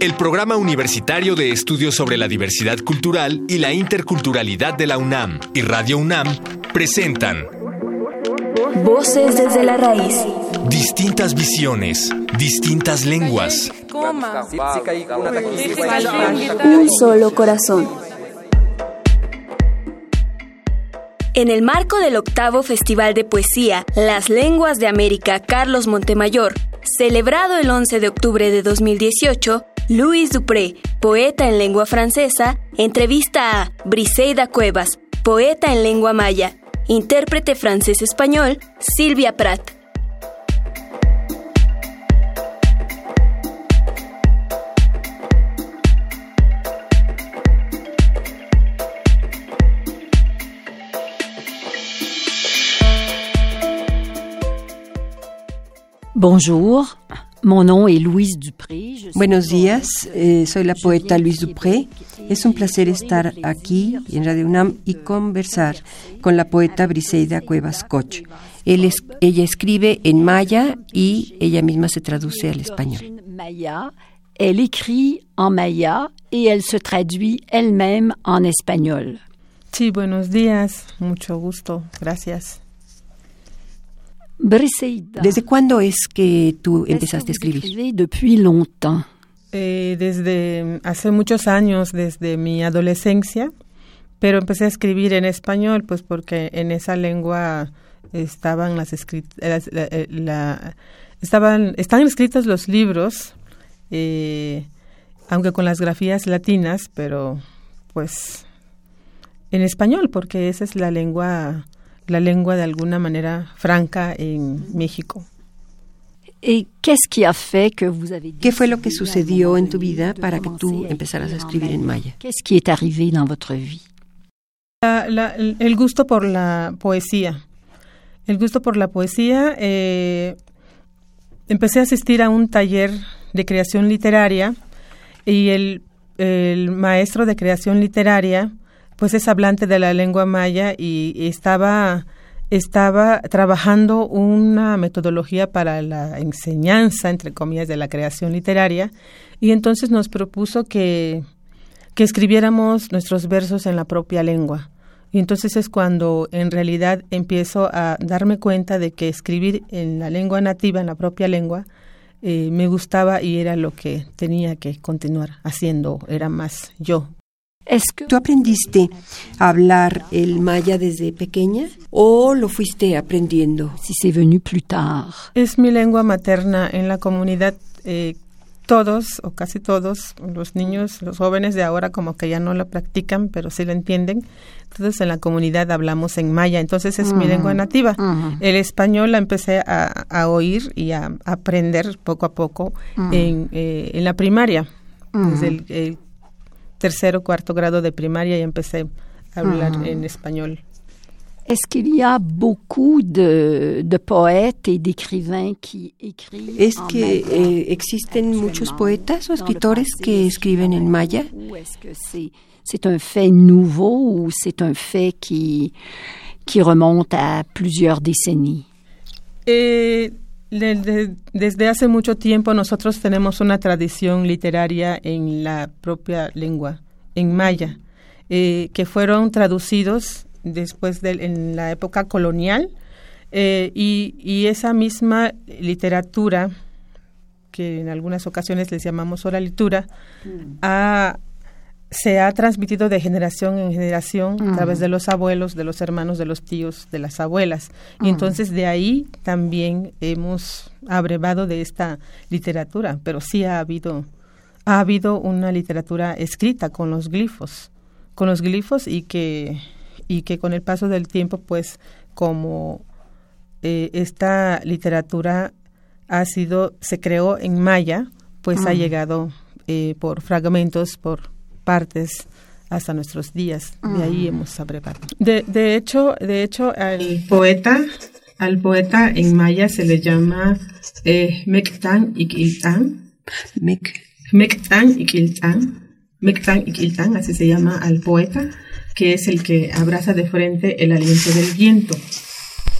El Programa Universitario de Estudios sobre la Diversidad Cultural y la Interculturalidad de la UNAM y Radio UNAM presentan Voces desde la raíz. Distintas visiones, distintas lenguas. Un solo corazón. En el marco del octavo Festival de Poesía Las Lenguas de América Carlos Montemayor, celebrado el 11 de octubre de 2018, Luis Dupré, poeta en lengua francesa, entrevista a Briseida Cuevas, poeta en lengua maya, intérprete francés-español, Silvia Prat. Bonjour, mon nom est Louise Dupré. Buenos días, eh, soy la poeta Luis Dupré. Es un placer estar aquí en Radio UNAM y conversar con la poeta Briseida Cuevas Koch. Él es, ella escribe en maya y ella misma se traduce al español. Maya, elle écrit en maya et elle se traduit elle-même en espagnol. Sí, buenos días, mucho gusto, gracias. ¿Desde cuándo es que tú empezaste a escribir? Eh, desde hace muchos años, desde mi adolescencia, pero empecé a escribir en español, pues porque en esa lengua estaban las escritas, la, eh, la- estaban, están escritos los libros, eh, aunque con las grafías latinas, pero pues en español, porque esa es la lengua, la lengua de alguna manera franca en México. ¿Qué fue lo que sucedió en tu vida para que tú empezaras a escribir en maya? Qui est arrivé dans votre vie? La- la- el gusto por la poesía. El gusto por la poesía. eh, empecé a asistir a un taller de creación literaria y el, el maestro de creación literaria pues es hablante de la lengua maya y estaba estaba trabajando una metodología para la enseñanza entre comillas de la creación literaria y entonces nos propuso que que escribiéramos nuestros versos en la propia lengua. Y entonces es cuando en realidad empiezo a darme cuenta de que escribir en la lengua nativa, en la propia lengua, eh, me gustaba y era lo que tenía que continuar haciendo, era más yo. ¿Tú aprendiste a hablar el maya desde pequeña o lo fuiste aprendiendo? si c'est venu plus tard? Es mi lengua materna en la comunidad. eh, todos o casi todos los niños, los jóvenes de ahora como que ya no la practican, pero sí la entienden. Entonces en la comunidad hablamos en maya, entonces es mi lengua nativa. El español la empecé a, a oír y a aprender poco a poco en, eh, en la primaria. Desde el, el tercero, cuarto grado de primaria y empecé a hablar en español. Est-ce qu'il y a beaucoup de, de poètes et d'écrivains qui écrivent ¿Es que eh, existen muchos poetas o escritores que escriben en maya? Est-ce que c'est c'est un fait nouveau ou c'est un fait qui, qui remonte à plusieurs décennies? Eh, de- de- desde hace mucho tiempo nosotros tenemos una tradición literaria en la propia lengua, en maya, eh, que fueron traducidos después de en la época colonial eh, y, y esa misma literatura que en algunas ocasiones les llamamos oralitura, ha- se ha transmitido de generación en generación a través de los abuelos, de los hermanos, de los tíos, de las abuelas. Y entonces de ahí también hemos abrevado de esta literatura, pero sí ha habido, ha habido una literatura escrita con los glifos, con los glifos y que, y que con el paso del tiempo, pues como eh, esta literatura ha sido, se creó en maya, pues ha llegado eh, por fragmentos, por partes hasta nuestros días. De ahí hemos abrevado. De, de hecho, de hecho, al poeta, al poeta en maya se le llama eh, Mectán Iquiltán. Mec. Mectán Iquiltán. Mectán Iquiltán, así se llama al poeta, que es el que abraza de frente el aliento del viento.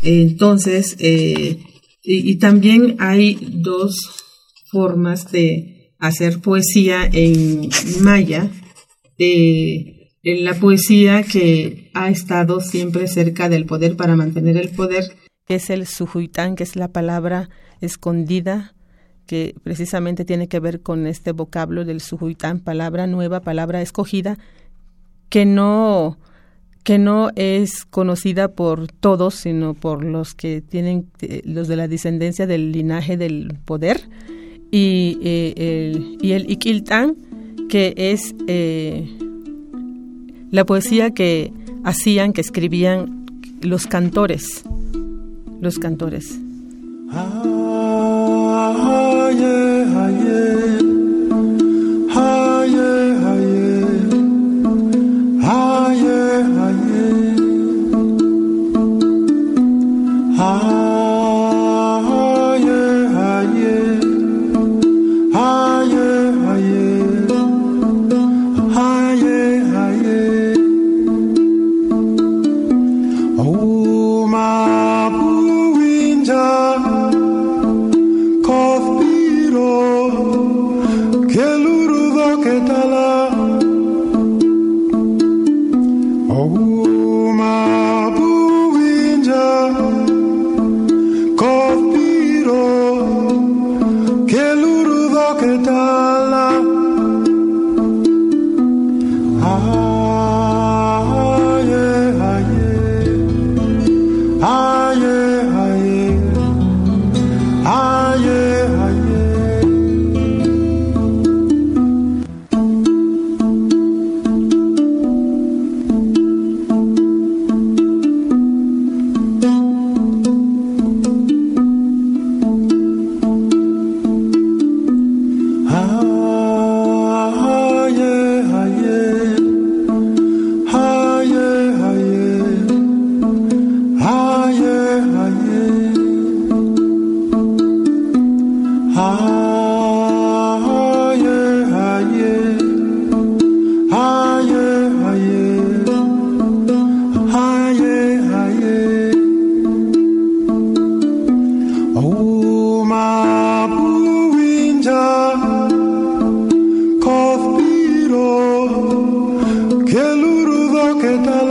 Entonces, eh, y, y también hay dos formas de, hacer poesía en maya, en la poesía que ha estado siempre cerca del poder para mantener el poder, que es el sujuitán, que es la palabra escondida, que precisamente tiene que ver con este vocablo del sujuitán, palabra nueva, palabra escogida, que no que no es conocida por todos, sino por los que tienen, eh, los de la descendencia del linaje del poder, y, eh, el, y el Ikiltán, que es eh, la poesía que hacían, que escribían los cantores, los cantores. the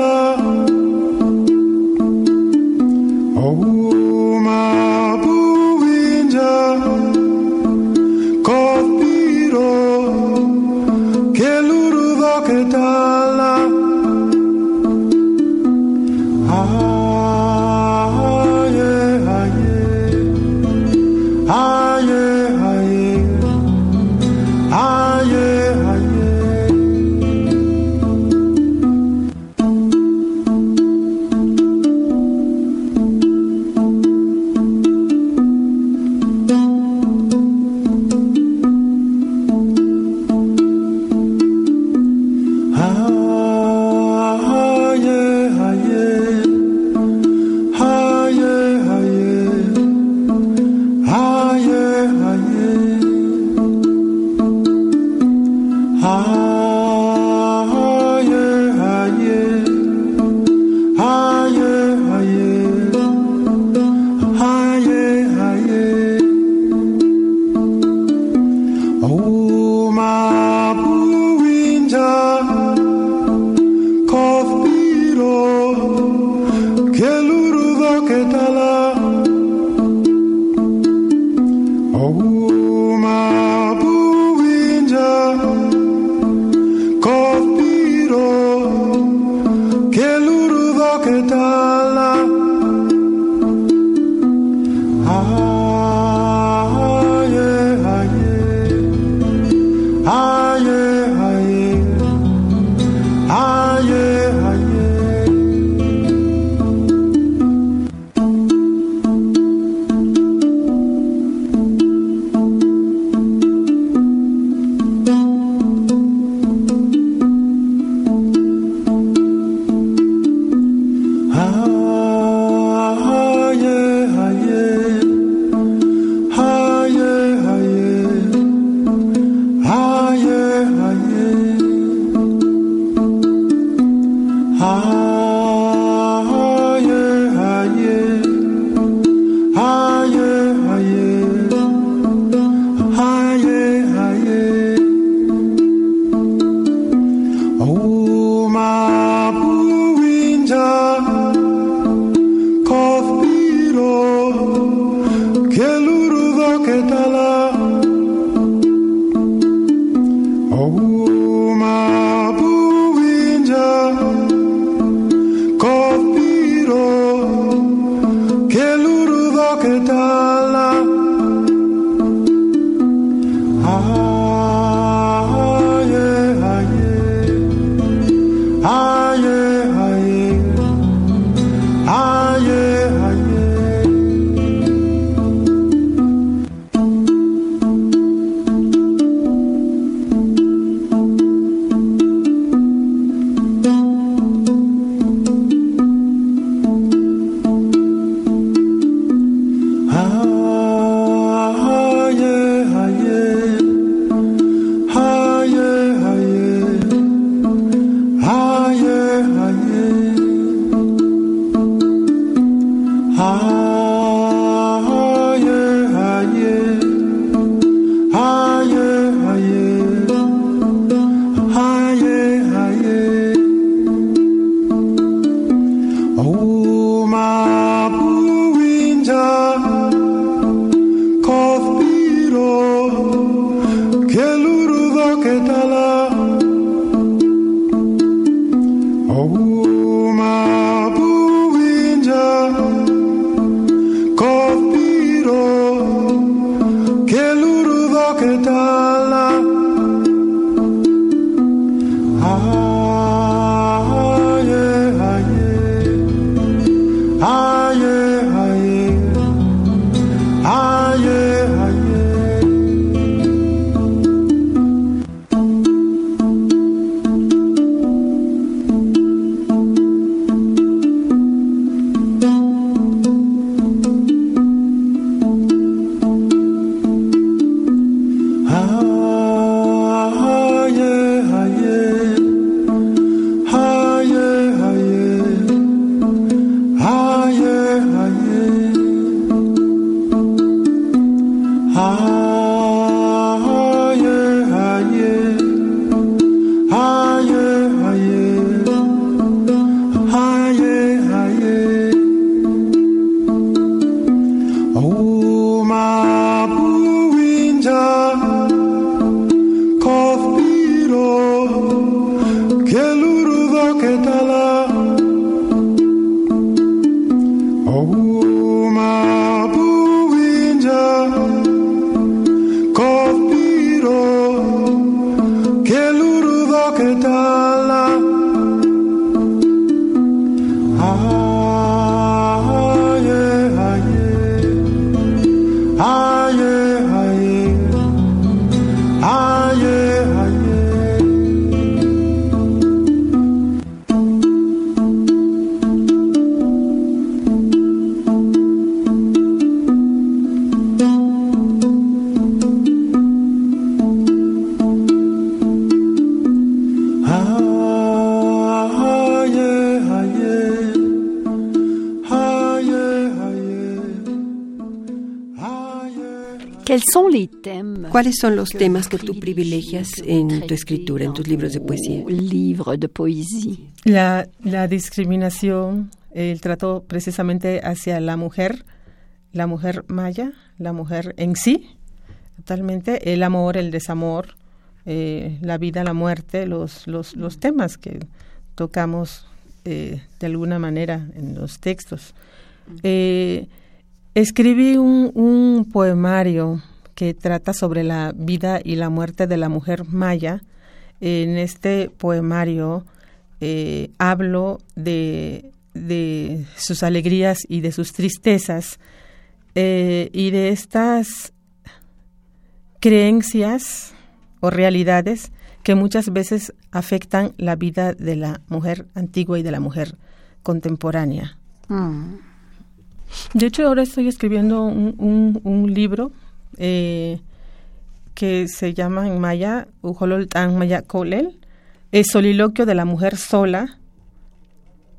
¿Cuáles son los temas que tú privilegias en tu escritura, en tus libros de poesía? Libros de poesía. La, la discriminación, el trato precisamente hacia la mujer, la mujer maya, la mujer en sí, totalmente, el amor, el desamor, eh, la vida, la muerte, los, los, los temas que tocamos eh, de alguna manera en los textos. Eh, escribí un, un poemario que trata sobre la vida y la muerte de la mujer maya. En este poemario eh, hablo de, de, sus alegrías y de sus tristezas eh, y de estas creencias o realidades que muchas veces afectan la vida de la mujer antigua y de la mujer contemporánea. Mm. De hecho, ahora estoy escribiendo un, un libro eh, que se llama en maya Ujololtan Maya Kolel, el soliloquio de la mujer sola,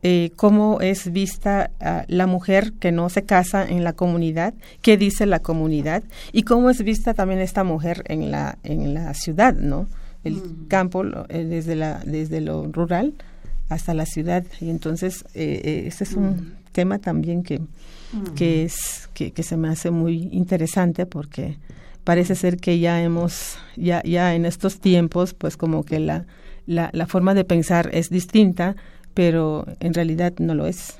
eh, cómo es vista la mujer que no se casa en la comunidad, qué dice la comunidad y cómo es vista también esta mujer en la en la ciudad, ¿no? El mm. campo eh, desde la desde lo rural hasta la ciudad y entonces eh, este es un mm. tema también que que es que, que, se me hace muy interesante porque parece ser que ya hemos ya ya en estos tiempos pues como que la, la, la forma de pensar es distinta pero en realidad no lo es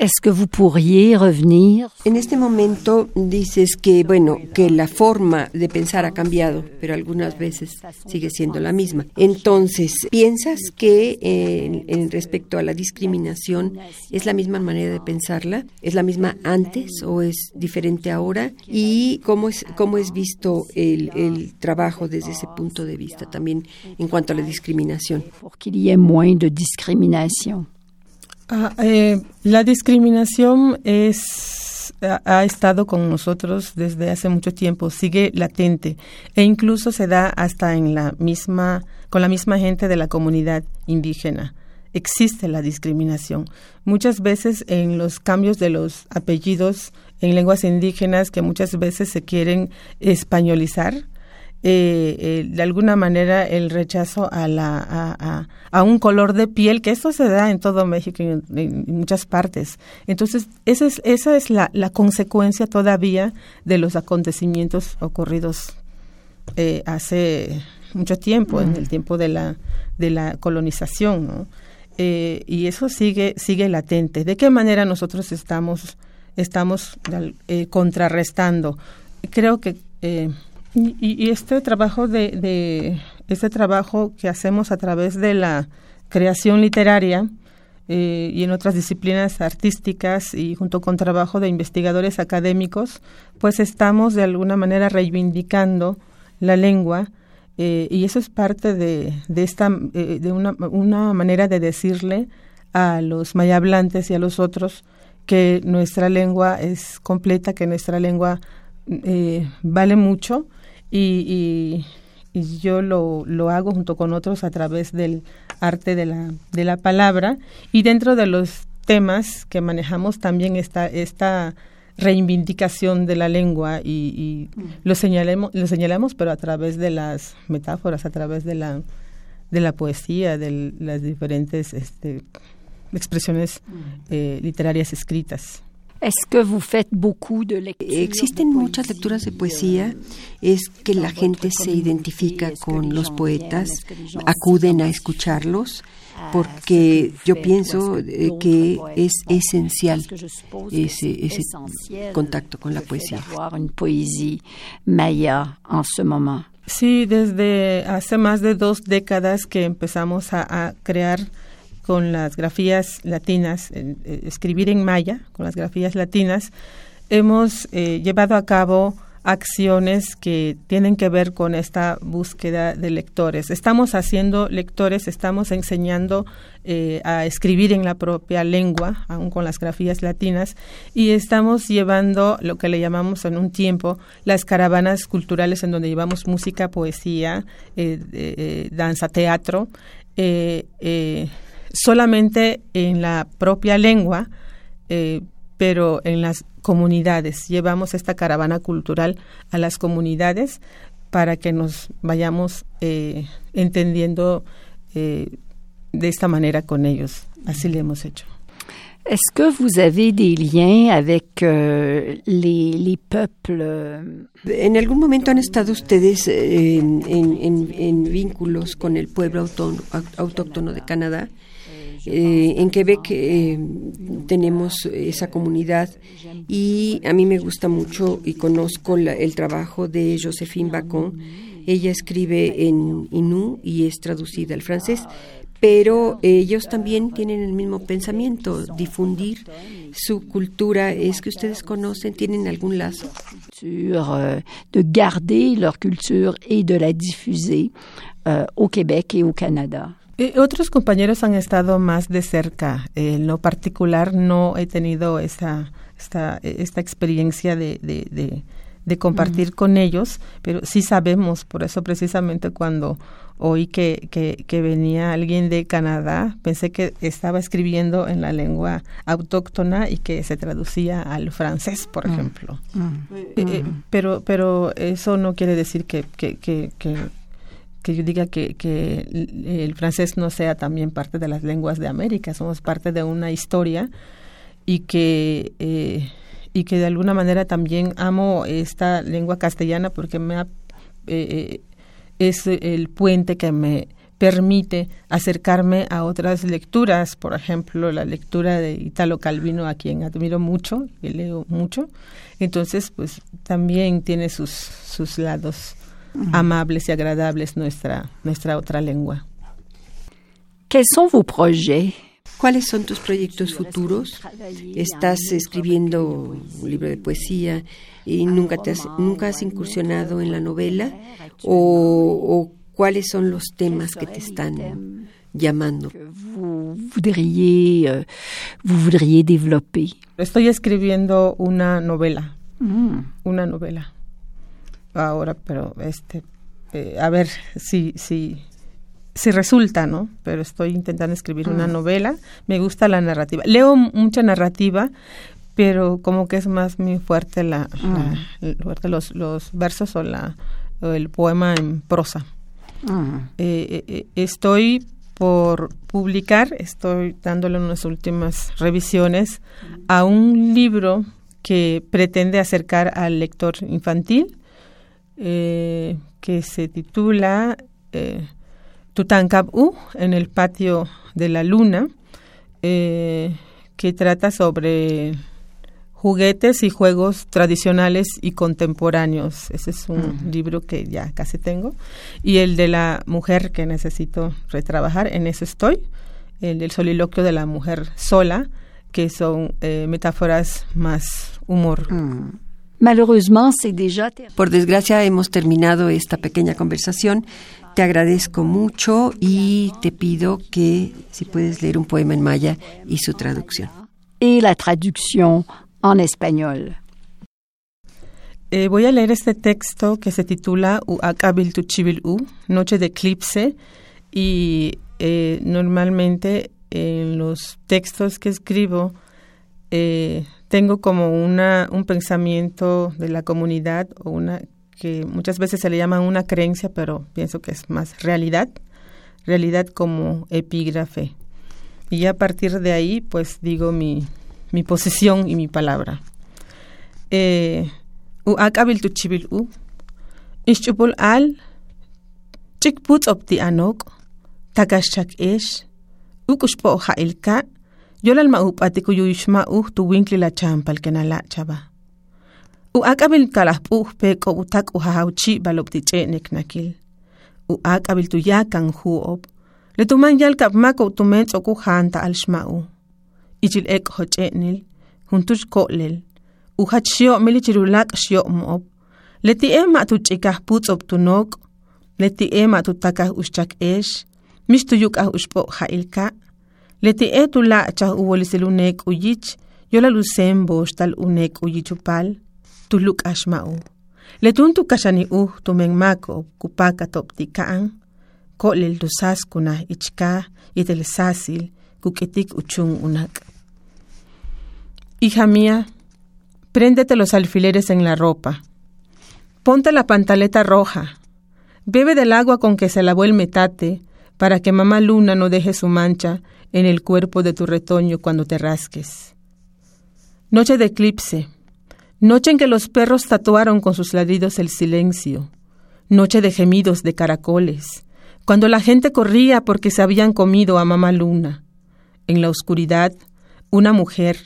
Est-ce que vous pourriez revenir En este momento dices que, bueno, que la forma de pensar ha cambiado, pero algunas veces sigue siendo la misma. Entonces, ¿piensas que eh, en, respecto a la discriminación es la misma manera de pensarla? ¿Es la misma antes o es diferente ahora? ¿Y cómo es, cómo es visto el, el trabajo desde ese punto de vista también en cuanto a la discriminación? Pour qu'il y ait moins de discrimination. Ah, eh, la discriminación es ha, estado con nosotros desde hace mucho tiempo, sigue latente e incluso se da hasta en la misma con la misma gente de la comunidad indígena. Existe la discriminación. Muchas veces en los cambios de los apellidos en lenguas indígenas que muchas veces se quieren españolizar, eh, eh, de alguna manera el rechazo a, la, a, un color de piel, que eso se da en todo México y en, muchas partes. Entonces, esa es, esa es la, la consecuencia todavía de los acontecimientos ocurridos eh, hace mucho tiempo, en el tiempo de la, de la colonización. y eso sigue, sigue latente. ¿De qué manera nosotros estamos, estamos contrarrestando? Creo que y, este trabajo de, este trabajo que hacemos a través de la creación literaria eh, y en otras disciplinas artísticas y junto con trabajo de investigadores académicos, pues estamos de alguna manera reivindicando la lengua eh, y eso es parte de, de esta eh, de una, una manera de decirle a los mayablantes y a los otros que nuestra lengua es completa, que nuestra lengua vale mucho y, y, yo lo, lo, hago junto con otros a través del arte de la, de la palabra y dentro de los temas que manejamos también está esta reivindicación de la lengua y, y mm. lo señalemos lo señalamos pero a través de las metáforas a través de la de la poesía de las diferentes este, expresiones mm. eh, literarias escritas Existen muchas lecturas de poesía, es que la gente se identifica con los poetas, acuden a escucharlos, porque yo pienso eh, que es esencial ese, ese contacto con la poesía. Sí, desde hace más de dos décadas que empezamos a, a crear con las grafías latinas, eh, escribir en maya, con las grafías latinas, hemos eh, llevado a cabo acciones que tienen que ver con esta búsqueda de lectores. Estamos haciendo lectores, estamos enseñando eh, a escribir en la propia lengua, aún con las grafías latinas, y estamos llevando lo que le llamamos en un tiempo las caravanas culturales en donde llevamos música, poesía, danza, teatro solamente en la propia lengua, eh, pero en las comunidades. Llevamos esta caravana cultural a las comunidades para que nos vayamos eh, entendiendo eh, de esta manera con ellos. Así le hemos hecho. Est-ce que vous avez des liens avec euh, les, les, peuples En algún momento han estado ustedes en, en, en, vínculos con el pueblo autóctono de Canadá eh, en Quebec eh, tenemos esa comunidad y a mí me gusta mucho y conozco el trabajo de Josephine Bacon. Ella escribe en Inú y es traducida al francés pero ellos también tienen el mismo pensamiento, difundir su cultura. ¿Es que ustedes conocen, tienen algún lazo? Euh, de garder leur culture et de la diffuser euh, au Québec et au Canada. Eh, otros compañeros han estado más de cerca. En lo particular no he tenido esa, esta, esta experiencia de, de, de, compartir con ellos, pero sí sabemos, por eso precisamente cuando oí que, que, que, venía alguien de Canadá, pensé que estaba escribiendo en la lengua autóctona y que se traducía al francés, por mm. ejemplo. Mm. Eh, eh, mm. pero, pero eso no quiere decir que, que, que que yo diga que, que el francés no sea también parte de las lenguas de América, somos parte de una historia y que, eh, y que de alguna manera también amo esta lengua castellana porque me eh, es el puente que me permite acercarme a otras lecturas, por ejemplo, la lectura de Italo Calvino, a quien admiro mucho y leo mucho. Entonces, pues también tiene sus, sus lados amables y agradables nuestra, nuestra otra lengua. ¿Qué son vos proyectos? ¿Cuáles son tus proyectos futuros? ¿Estás escribiendo un libro de poesía y nunca, te has, nunca has incursionado en la novela? ¿O, cuáles son los temas que te están llamando? Euh, Estoy escribiendo una novela. Mm. Una novela. Ahora, pero este, eh, a ver si, si si resulta, ¿no? Pero estoy intentando escribir una mm. novela. Me gusta la narrativa. Leo mucha narrativa, pero como que es más muy fuerte la, mm. los, los versos o la el poema en prosa. Eh, eh, eh, estoy por publicar, estoy dándole unas últimas revisiones a un libro que pretende acercar al lector infantil, que se titula Tutankhamun en el patio de la luna, eh, que trata sobre juguetes y juegos tradicionales y contemporáneos. Ese es un libro que ya casi tengo. Y el de la mujer que necesito retrabajar, en eso estoy. El del soliloquio de la mujer sola, que son eh, metáforas más humor. Por desgracia hemos terminado esta pequeña conversación. Te agradezco mucho y te pido que si puedes leer un poema en maya y su traducción. Y la traducción en español. Eh, voy a leer este texto que se titula Uakabil U, Noche de Eclipse, y eh, normalmente en los textos que escribo eh, tengo como una, un pensamiento de la comunidad o una que muchas veces se le llama una creencia, pero pienso que es más realidad, realidad como epígrafe. Y a partir de ahí, pues digo mi, mi posición y mi palabra. Eh, u al, anok, yolal ma up atikuyuishma uh tu winkli la champal kenala chaba. U akabil kalahpuh pe ko utak u hahauchi balopti chenek nakil. U akabil tu yakan huop. Le tu man yal kap mako tu mens oku hanta al shmau. Ichil ek hochenil. Huntush kolel. U hat shio moop. Le ti e ma tu chikah puts op tu nok. Le ti e ma tu takah ushchak esh. Mish tu yuk ah ushpo ha ilka. Le ti e tu la chah u wolisil unek uyich. Yola lusembo tal unek uyichupal. tuluk asma'u. Letuntu kasani u tumengmako kupaka toptikaan, kolel dusas kuna ichka itel sasil kuketik uchun unak. Hija mía, préndete los alfileres en la ropa. Ponte la pantaleta roja. Bebe del agua con que se lavó el metate para que mamá luna no deje su mancha en el cuerpo de tu retoño cuando te rasques. Noche de eclipse Noche en que los perros tatuaron con sus ladridos el silencio. Noche de gemidos de caracoles. Cuando la gente corría porque se habían comido a mamá luna. En la oscuridad, una mujer,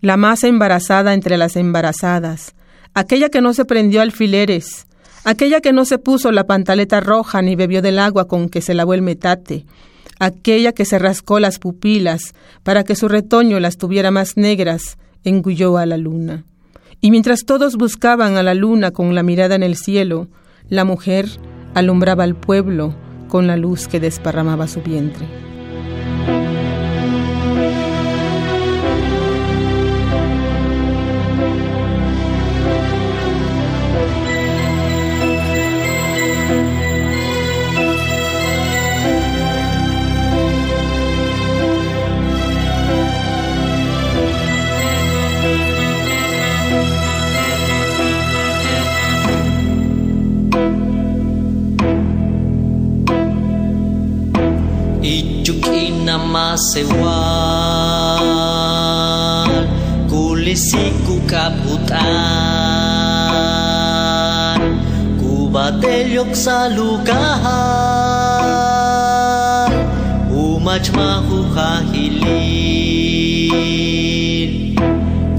la más embarazada entre las embarazadas, aquella que no se prendió alfileres, aquella que no se puso la pantaleta roja ni bebió del agua con que se lavó el metate, aquella que se rascó las pupilas para que su retoño las tuviera más negras, engulló a la luna. Y mientras todos buscaban a la luna con la mirada en el cielo, la mujer alumbraba al pueblo con la luz que desparramaba su vientre. Masewal igual Kulisiku kaputan. Ku batelyok sa lugar Umach mahukahilin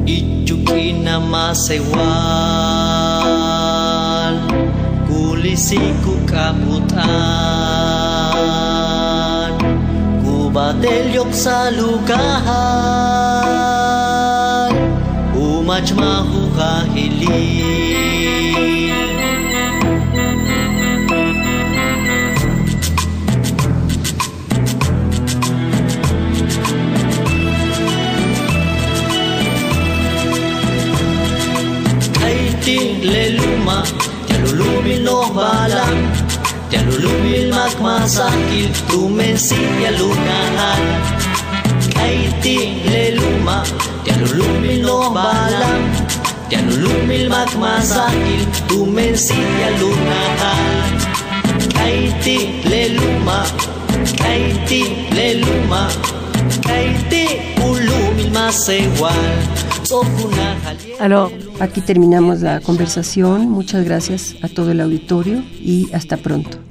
Ichukin na mas igual Kulisiku kaputan. bubatelyok sa lukahan Umachmahu kahili Kaiting leluma Yalulumin no balang Tialulumil magmasakil Tumensin yalunahan Kaiting leluma Tialulumil no balang Tialulumil magmasakil Tumensin yalunahan Kaiting leluma Kaiting leluma Kaiting ulumil masewal Alors, Aquí terminamos la conversación. Muchas gracias a todo el auditorio y hasta pronto.